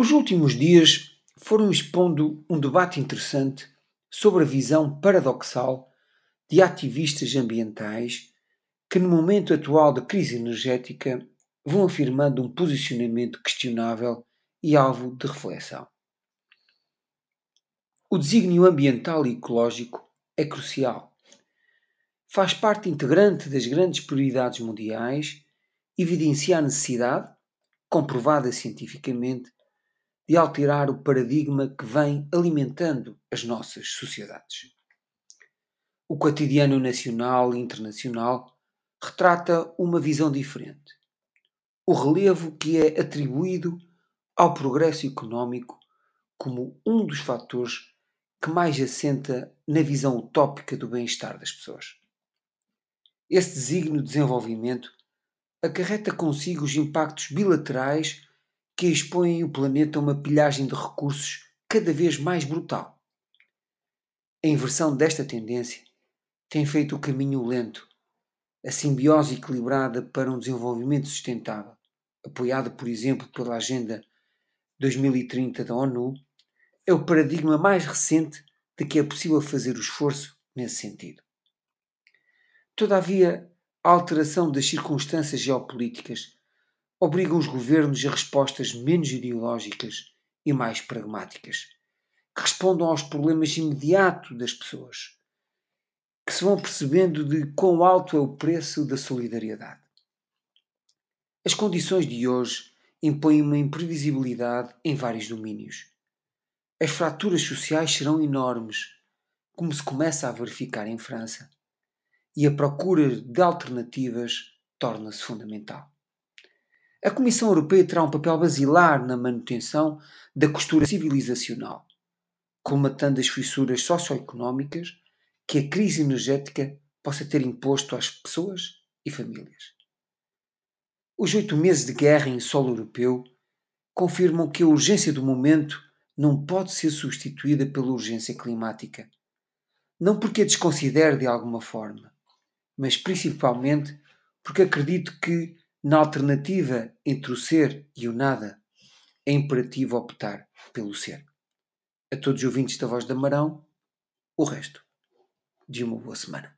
Os últimos dias foram expondo um debate interessante sobre a visão paradoxal de ativistas ambientais que, no momento atual da crise energética, vão afirmando um posicionamento questionável e alvo de reflexão. O desígnio ambiental e ecológico é crucial. Faz parte integrante das grandes prioridades mundiais, evidencia a necessidade, comprovada cientificamente, de alterar o paradigma que vem alimentando as nossas sociedades. O cotidiano nacional e internacional retrata uma visão diferente. O relevo que é atribuído ao progresso económico como um dos fatores que mais assenta na visão utópica do bem-estar das pessoas. Esse desígnio de desenvolvimento acarreta consigo os impactos bilaterais que expõem o planeta a uma pilhagem de recursos cada vez mais brutal. A inversão desta tendência tem feito o caminho lento, a simbiose equilibrada para um desenvolvimento sustentável, apoiada, por exemplo, pela Agenda 2030 da ONU, é o paradigma mais recente de que é possível fazer o esforço nesse sentido. Todavia, a alteração das circunstâncias geopolíticas obrigam os governos a respostas menos ideológicas e mais pragmáticas, que respondam aos problemas imediatos das pessoas, que se vão percebendo de quão alto é o preço da solidariedade. As condições de hoje impõem uma imprevisibilidade em vários domínios. As fraturas sociais serão enormes, como se começa a verificar em França, e a procura de alternativas torna-se fundamental. A Comissão Europeia terá um papel basilar na manutenção da costura civilizacional, colmatando as fissuras socioeconómicas que a crise energética possa ter imposto às pessoas e famílias. Os oito meses de guerra em solo europeu confirmam que a urgência do momento não pode ser substituída pela urgência climática. Não porque a desconsidere de alguma forma, mas principalmente porque acredito que na alternativa entre o ser e o nada, é imperativo optar pelo ser. A todos os ouvintes da Voz da Marão, o resto de uma boa semana.